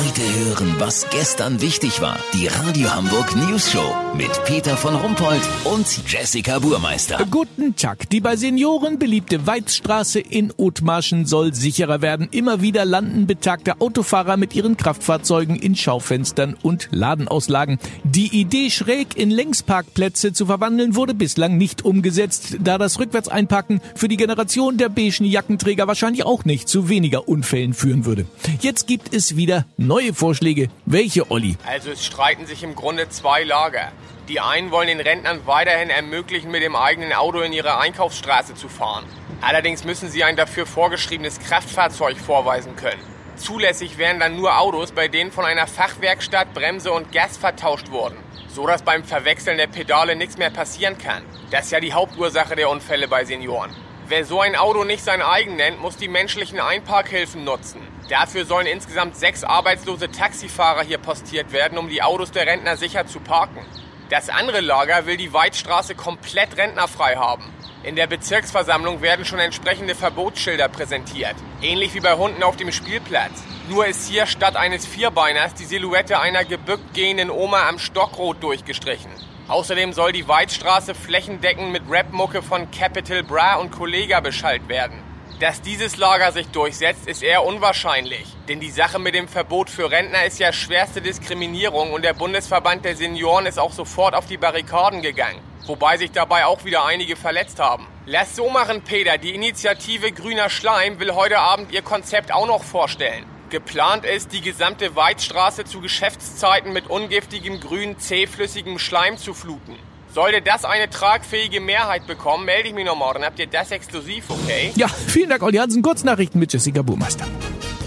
Heute hören, was gestern wichtig war. Die Radio Hamburg News Show mit Peter von Rumpold und Jessica Burmeister. Guten Tag. Die bei Senioren beliebte Weizstraße in Othmarschen soll sicherer werden. Immer wieder landen betagte Autofahrer mit ihren Kraftfahrzeugen in Schaufenstern und Ladenauslagen. Die Idee, schräg in Längsparkplätze zu verwandeln, wurde bislang nicht umgesetzt, da das Rückwärtseinparken für die Generation der beigen Jackenträger wahrscheinlich auch nicht zu weniger Unfällen führen würde. Jetzt gibt es wieder neue Vorschläge. Welche, Olli? Also es streiten sich im Grunde zwei Lager. Die einen wollen den Rentnern weiterhin ermöglichen, mit dem eigenen Auto in ihre Einkaufsstraße zu fahren. Allerdings müssen sie ein dafür vorgeschriebenes Kraftfahrzeug vorweisen können. Zulässig wären dann nur Autos, bei denen von einer Fachwerkstatt Bremse und Gas vertauscht wurden. So dass beim Verwechseln der Pedale nichts mehr passieren kann. Das ist ja die Hauptursache der Unfälle bei Senioren. Wer so ein Auto nicht sein eigen nennt, muss die menschlichen Einparkhilfen nutzen. Dafür sollen insgesamt sechs arbeitslose Taxifahrer hier postiert werden, um die Autos der Rentner sicher zu parken. Das andere Lager will die Weidstraße komplett rentnerfrei haben. In der Bezirksversammlung werden schon entsprechende Verbotsschilder präsentiert. Ähnlich wie bei Hunden auf dem Spielplatz. Nur ist hier statt eines Vierbeiners die Silhouette einer gebückt gehenden Oma am Stockrot durchgestrichen. Außerdem soll die Weidstraße flächendeckend mit Rapmucke von Capital Bra und Kollega beschallt werden. Dass dieses Lager sich durchsetzt, ist eher unwahrscheinlich. Denn die Sache mit dem Verbot für Rentner ist ja schwerste Diskriminierung und der Bundesverband der Senioren ist auch sofort auf die Barrikaden gegangen. Wobei sich dabei auch wieder einige verletzt haben. Lass so machen, Peter. Die Initiative Grüner Schleim will heute Abend ihr Konzept auch noch vorstellen. Geplant ist, die gesamte Weidstraße zu Geschäftszeiten mit ungiftigem grün zähflüssigem Schleim zu fluten. Sollte das eine tragfähige Mehrheit bekommen, melde ich mich noch morgen. Habt ihr das exklusiv, okay? Ja, vielen Dank, Olli Hansen. Kurznachrichten mit Jessica Burmeister.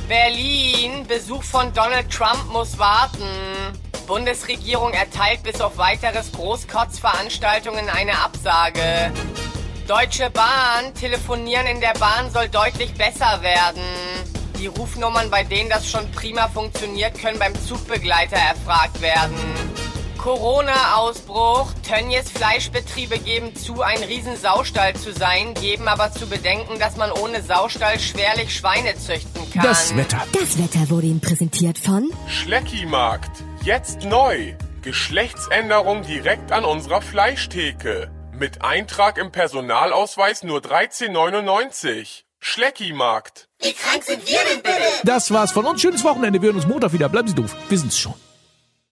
Berlin, Besuch von Donald Trump muss warten. Bundesregierung erteilt bis auf weiteres Großkotzveranstaltungen eine Absage. Deutsche Bahn, telefonieren in der Bahn soll deutlich besser werden. Die Rufnummern, bei denen das schon prima funktioniert, können beim Zugbegleiter erfragt werden. Corona-Ausbruch. Tönnies Fleischbetriebe geben zu, ein Riesensaustall zu sein, geben aber zu bedenken, dass man ohne Saustall schwerlich Schweine züchten kann. Das Wetter. Das Wetter wurde Ihnen präsentiert von Schleckimarkt. Jetzt neu. Geschlechtsänderung direkt an unserer Fleischtheke. Mit Eintrag im Personalausweis nur 13,99. Schleckimarkt. Wie krank sind wir denn bitte? Das war's von uns. Schönes Wochenende. Wir hören uns Montag wieder. Bleiben Sie doof. Wir sind's schon.